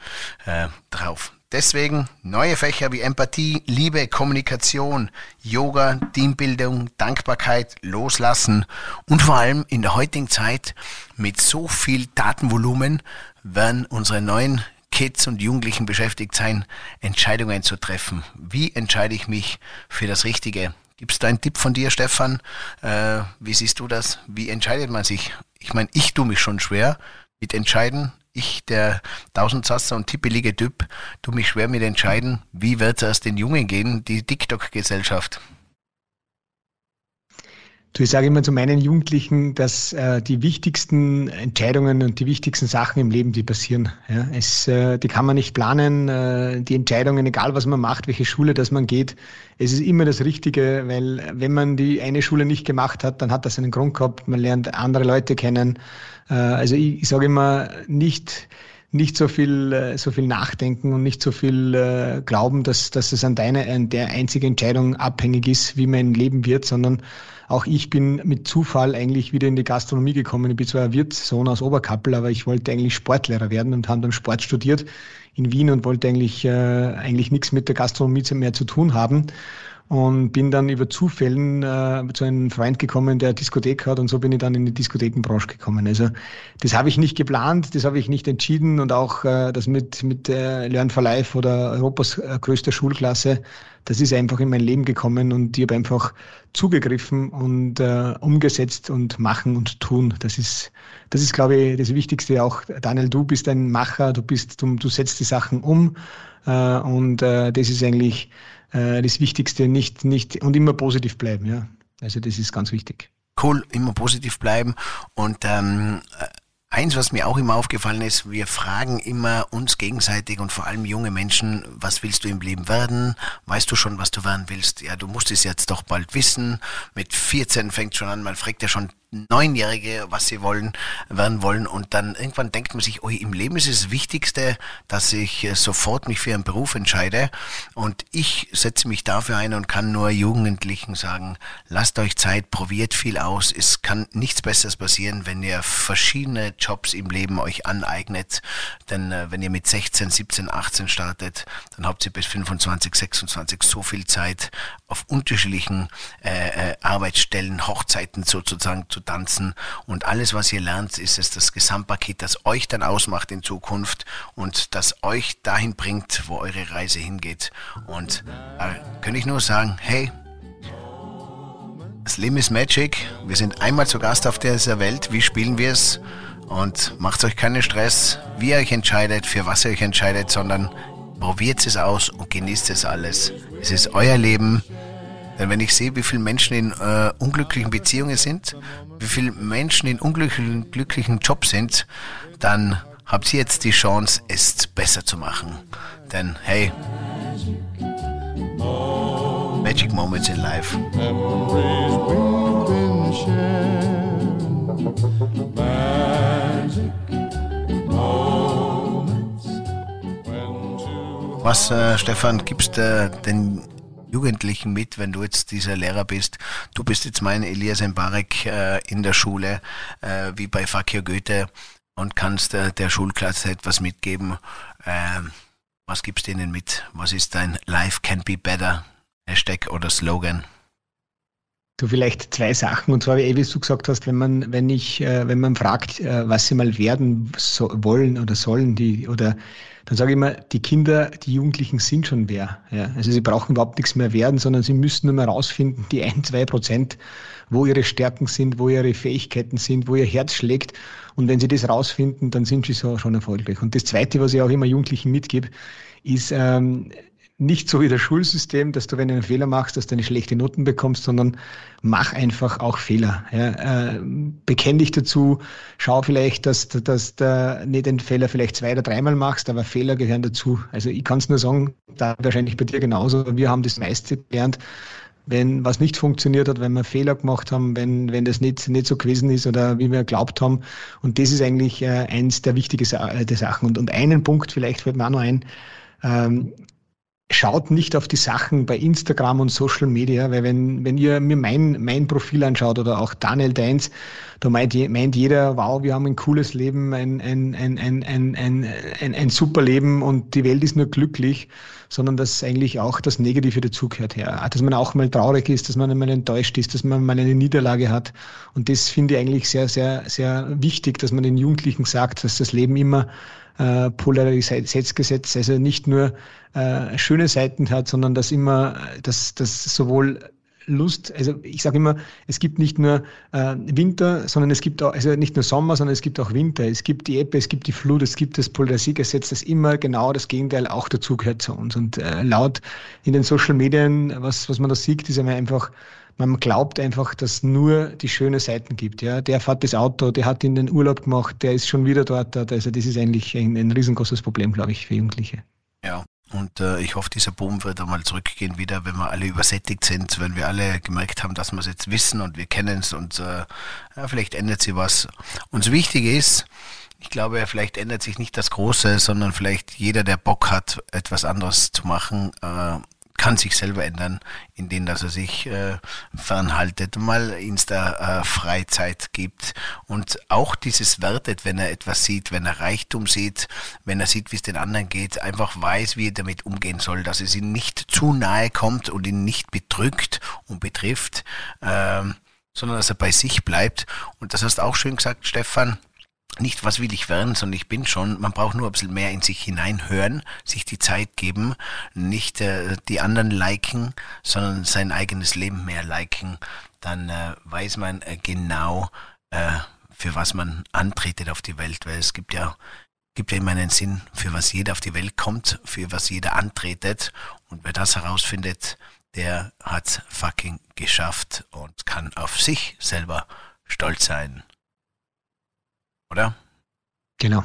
äh, drauf. Deswegen neue Fächer wie Empathie, Liebe, Kommunikation, Yoga, Teambildung, Dankbarkeit, Loslassen und vor allem in der heutigen Zeit mit so viel Datenvolumen werden unsere neuen Kids und Jugendlichen beschäftigt sein, Entscheidungen zu treffen. Wie entscheide ich mich für das Richtige? Gibt es da einen Tipp von dir, Stefan? Äh, wie siehst du das? Wie entscheidet man sich? Ich meine, ich tue mich schon schwer mit Entscheiden. Ich, der Tausendsasser und tippelige Typ, tue mich schwer mit Entscheiden, wie wird es den Jungen gehen, die TikTok-Gesellschaft. Du, ich sage immer zu meinen Jugendlichen, dass äh, die wichtigsten Entscheidungen und die wichtigsten Sachen im Leben, die passieren, ja, es, äh, die kann man nicht planen. Äh, die Entscheidungen, egal was man macht, welche Schule das man geht, es ist immer das Richtige, weil wenn man die eine Schule nicht gemacht hat, dann hat das einen Grund gehabt. Man lernt andere Leute kennen. Äh, also ich, ich sage immer nicht nicht so viel, äh, so viel nachdenken und nicht so viel äh, glauben, dass, dass es an deiner, an der einzige Entscheidung abhängig ist, wie mein Leben wird, sondern auch ich bin mit Zufall eigentlich wieder in die Gastronomie gekommen. Ich bin zwar Wirtssohn aus Oberkappel, aber ich wollte eigentlich Sportlehrer werden und habe dann Sport studiert in Wien und wollte eigentlich, äh, eigentlich nichts mit der Gastronomie mehr zu tun haben und bin dann über Zufällen äh, zu einem Freund gekommen, der Diskothek hat und so bin ich dann in die Diskothekenbranche gekommen. Also das habe ich nicht geplant, das habe ich nicht entschieden und auch äh, das mit, mit äh, Learn for Life oder Europas äh, größter Schulklasse, das ist einfach in mein Leben gekommen und ich habe einfach zugegriffen und äh, umgesetzt und machen und tun. Das ist, das ist, glaube ich, das Wichtigste auch. Daniel, du bist ein Macher, du bist, du, du setzt die Sachen um äh, und äh, das ist eigentlich äh, das Wichtigste, nicht, nicht und immer positiv bleiben, ja. Also das ist ganz wichtig. Cool, immer positiv bleiben und ähm, Eins, was mir auch immer aufgefallen ist, wir fragen immer uns gegenseitig und vor allem junge Menschen, was willst du im Leben werden? Weißt du schon, was du werden willst? Ja, du musst es jetzt doch bald wissen. Mit 14 fängt schon an, man fragt ja schon Neunjährige, was sie wollen, werden wollen. Und dann irgendwann denkt man sich, oh, im Leben ist es das Wichtigste, dass ich äh, sofort mich für einen Beruf entscheide. Und ich setze mich dafür ein und kann nur Jugendlichen sagen, lasst euch Zeit, probiert viel aus. Es kann nichts Besseres passieren, wenn ihr verschiedene Jobs im Leben euch aneignet. Denn äh, wenn ihr mit 16, 17, 18 startet, dann habt ihr bis 25, 26 so viel Zeit auf unterschiedlichen äh, äh, Arbeitsstellen, Hochzeiten sozusagen zu tanzen. Und alles, was ihr lernt, ist es das Gesamtpaket, das euch dann ausmacht in Zukunft und das euch dahin bringt, wo eure Reise hingeht. Und da kann ich nur sagen, hey, das Leben ist Magic. Wir sind einmal zu Gast auf dieser Welt. Wie spielen wir es? Und macht euch keinen Stress, wie ihr euch entscheidet, für was ihr euch entscheidet, sondern probiert es aus und genießt es alles. Es ist euer Leben. Denn wenn ich sehe, wie viele Menschen in äh, unglücklichen Beziehungen sind, wie viele Menschen in unglücklichen glücklichen Jobs sind, dann habt ihr jetzt die Chance, es besser zu machen. Denn hey, Magic Moments in Life. Was, äh, Stefan, gibst du den Jugendlichen mit, wenn du jetzt dieser Lehrer bist? Du bist jetzt mein Elias Mbarek äh, in der Schule, äh, wie bei Fakir Goethe, und kannst äh, der Schulklasse etwas mitgeben. Ähm, was gibst du ihnen mit? Was ist dein Life can be better? Hashtag oder Slogan? Du vielleicht zwei Sachen und zwar, wie du gesagt hast, wenn man, wenn ich, äh, wenn man fragt, äh, was sie mal werden so, wollen oder sollen, die oder dann sage ich immer, die Kinder, die Jugendlichen sind schon wer. Ja. Also sie brauchen überhaupt nichts mehr werden, sondern sie müssen nur mal rausfinden, die ein, zwei Prozent, wo ihre Stärken sind, wo ihre Fähigkeiten sind, wo ihr Herz schlägt. Und wenn sie das rausfinden, dann sind sie so schon erfolgreich. Und das Zweite, was ich auch immer Jugendlichen mitgebe, ist, ähm, nicht so wie das Schulsystem, dass du, wenn du einen Fehler machst, dass du eine schlechte Noten bekommst, sondern mach einfach auch Fehler. Ja, äh, bekenn dich dazu, schau vielleicht, dass, dass du nicht den Fehler vielleicht zwei oder dreimal machst, aber Fehler gehören dazu. Also ich kann es nur sagen, da wahrscheinlich bei dir genauso. Wir haben das meiste gelernt, wenn was nicht funktioniert hat, wenn wir Fehler gemacht haben, wenn, wenn das nicht, nicht so gewesen ist oder wie wir glaubt haben. Und das ist eigentlich äh, eins der wichtigen äh, Sachen. Und, und einen Punkt, vielleicht fällt mir auch noch ein, ähm, schaut nicht auf die Sachen bei Instagram und Social Media, weil wenn, wenn ihr mir mein, mein Profil anschaut oder auch Daniel Deins, da meint, meint jeder, wow, wir haben ein cooles Leben, ein, ein, ein, ein, ein, ein, ein, ein super Leben und die Welt ist nur glücklich, sondern dass eigentlich auch das Negative dazugehört. Ja. Dass man auch mal traurig ist, dass man mal enttäuscht ist, dass man mal eine Niederlage hat. Und das finde ich eigentlich sehr, sehr, sehr wichtig, dass man den Jugendlichen sagt, dass das Leben immer äh, Polaritätsgesetz, also nicht nur äh, schöne Seiten hat, sondern dass immer, dass, dass sowohl Lust, also ich sage immer, es gibt nicht nur äh, Winter, sondern es gibt auch, also nicht nur Sommer, sondern es gibt auch Winter. Es gibt die Ebbe, es gibt die Flut, es gibt das Polarisiergesetz, das immer genau das Gegenteil auch dazugehört zu uns. Und äh, laut in den Social Medien, was, was man da sieht, ist einfach man glaubt einfach, dass nur die schönen Seiten gibt. Ja, der fährt das Auto, der hat in den Urlaub gemacht, der ist schon wieder dort. Also das ist eigentlich ein, ein riesengroßes Problem, glaube ich, für Jugendliche. Ja. Und äh, ich hoffe, dieser Boom wird einmal zurückgehen wieder, wenn wir alle übersättigt sind, wenn wir alle gemerkt haben, dass wir es jetzt wissen und wir kennen es und äh, ja, vielleicht ändert sich was. Uns wichtig ist, ich glaube, vielleicht ändert sich nicht das Große, sondern vielleicht jeder, der Bock hat, etwas anderes zu machen, äh, kann sich selber ändern, indem dass er sich äh, fernhaltet, mal Insta äh, Freizeit gibt und auch dieses wertet, wenn er etwas sieht, wenn er Reichtum sieht, wenn er sieht, wie es den anderen geht, einfach weiß, wie er damit umgehen soll, dass es ihm nicht zu nahe kommt und ihn nicht bedrückt und betrifft, äh, sondern dass er bei sich bleibt. Und das hast du auch schön gesagt, Stefan, nicht, was will ich werden, sondern ich bin schon. Man braucht nur ein bisschen mehr in sich hineinhören, sich die Zeit geben, nicht äh, die anderen liken, sondern sein eigenes Leben mehr liken. Dann äh, weiß man äh, genau, äh, für was man antretet auf die Welt, weil es gibt ja gibt ja immer einen Sinn, für was jeder auf die Welt kommt, für was jeder antretet. Und wer das herausfindet, der hat's fucking geschafft und kann auf sich selber stolz sein oder? Genau.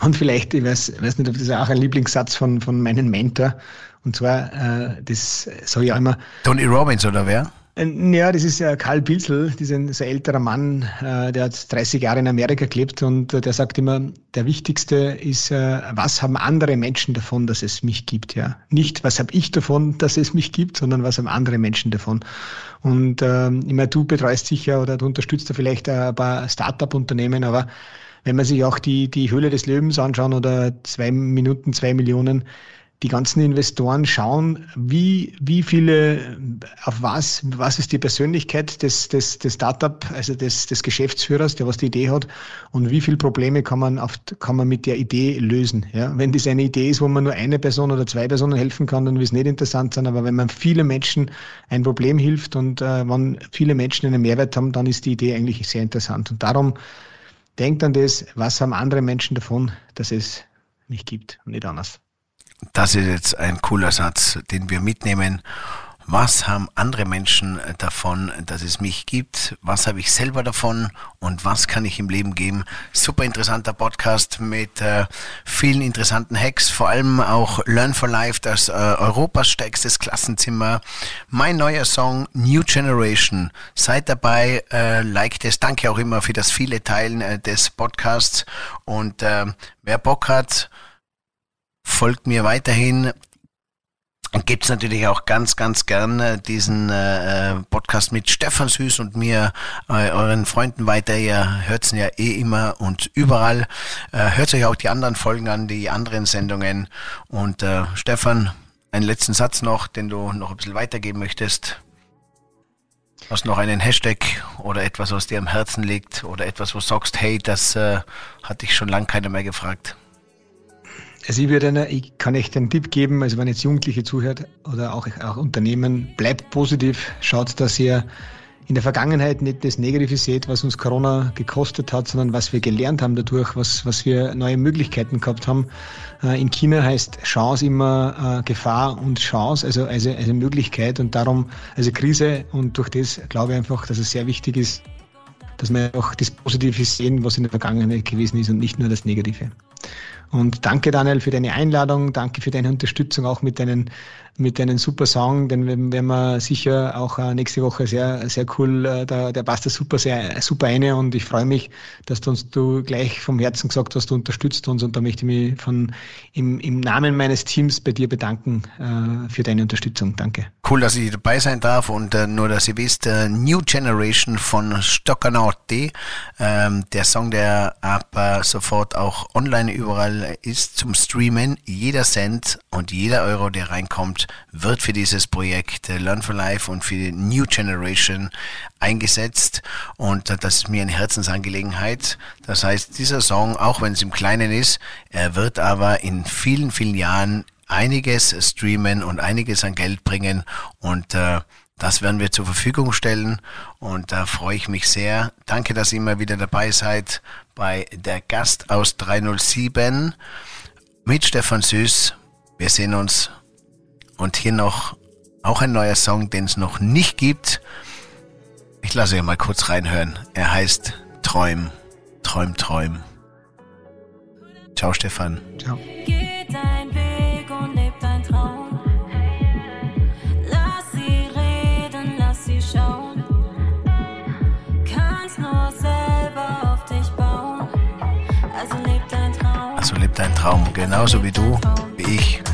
Und vielleicht, ich weiß, weiß nicht, ob das auch ein Lieblingssatz von, von meinem Mentor. Und zwar, äh, das sage ich auch immer. Tony Robbins oder wer? Ja, das ist äh, Karl Pilzel, dieser ein älterer Mann, äh, der hat 30 Jahre in Amerika gelebt und äh, der sagt immer, der wichtigste ist, was haben andere Menschen davon, dass es mich gibt, ja. Nicht, was habe ich davon, dass es mich gibt, sondern was haben andere Menschen davon. Und ähm, immer du betreust sicher oder du unterstützt da vielleicht ein paar Start-up-Unternehmen, aber wenn man sich auch die, die Höhle des Löwens anschauen oder zwei Minuten, zwei Millionen, die ganzen Investoren schauen, wie, wie viele, auf was, was ist die Persönlichkeit des, des, des Startup, also des, des Geschäftsführers, der was die Idee hat und wie viele Probleme kann man, auf, kann man mit der Idee lösen. Ja? Wenn das eine Idee ist, wo man nur eine Person oder zwei Personen helfen kann, dann wird es nicht interessant sein, aber wenn man viele Menschen ein Problem hilft und äh, wenn viele Menschen einen Mehrwert haben, dann ist die Idee eigentlich sehr interessant. Und darum denkt an das, was haben andere Menschen davon, dass es mich gibt und nicht anders. Das ist jetzt ein cooler Satz, den wir mitnehmen. Was haben andere Menschen davon, dass es mich gibt? Was habe ich selber davon? Und was kann ich im Leben geben? Super interessanter Podcast mit äh, vielen interessanten Hacks, vor allem auch Learn for Life, das äh, Europas stärkstes Klassenzimmer. Mein neuer Song New Generation. Seid dabei, äh, liked es. Danke auch immer für das viele Teilen äh, des Podcasts. Und äh, wer Bock hat, folgt mir weiterhin. Gibt es natürlich auch ganz, ganz gern diesen äh, Podcast mit Stefan Süß und mir, äh, euren Freunden weiter. Ihr hört's ja eh immer und überall. Äh, hört euch auch die anderen Folgen an, die anderen Sendungen. Und äh, Stefan, einen letzten Satz noch, den du noch ein bisschen weitergeben möchtest. Hast noch einen Hashtag oder etwas, was dir am Herzen liegt oder etwas, wo du sagst, hey, das äh, hat dich schon lange keiner mehr gefragt? Also ich würde einer, ich kann echt einen Tipp geben, also wenn jetzt Jugendliche zuhört oder auch, auch Unternehmen, bleibt positiv, schaut, dass ihr in der Vergangenheit nicht das Negative seht, was uns Corona gekostet hat, sondern was wir gelernt haben dadurch, was, was wir neue Möglichkeiten gehabt haben. Äh, in China heißt Chance immer äh, Gefahr und Chance, also, also, also Möglichkeit und darum, also Krise und durch das glaube ich einfach, dass es sehr wichtig ist, dass wir auch das Positive sehen, was in der Vergangenheit gewesen ist und nicht nur das Negative. Und danke, Daniel, für deine Einladung. Danke für deine Unterstützung auch mit deinen, mit deinen super Song. Den werden wir sicher auch äh, nächste Woche sehr, sehr cool. Äh, da, der passt da super, sehr, super eine. Und ich freue mich, dass du uns du gleich vom Herzen gesagt hast, du unterstützt uns. Und da möchte ich mich von, im, im Namen meines Teams bei dir bedanken äh, für deine Unterstützung. Danke. Cool, dass ich dabei sein darf. Und äh, nur, dass ihr wisst, äh, New Generation von Stoccanauti. Ähm, der Song, der ab äh, sofort auch online überall ist zum Streamen. Jeder Cent und jeder Euro, der reinkommt, wird für dieses Projekt äh, Learn for Life und für die New Generation eingesetzt. Und das ist mir eine Herzensangelegenheit. Das heißt, dieser Song, auch wenn es im Kleinen ist, er wird aber in vielen, vielen Jahren einiges streamen und einiges an Geld bringen und äh, das werden wir zur Verfügung stellen und da freue ich mich sehr. Danke, dass ihr immer wieder dabei seid bei der Gast aus 307 mit Stefan Süß. Wir sehen uns und hier noch auch ein neuer Song, den es noch nicht gibt. Ich lasse euch mal kurz reinhören. Er heißt Träum, Träum, Träum. Ciao, Stefan. Ciao. dein Traum, genauso wie du, wie ich.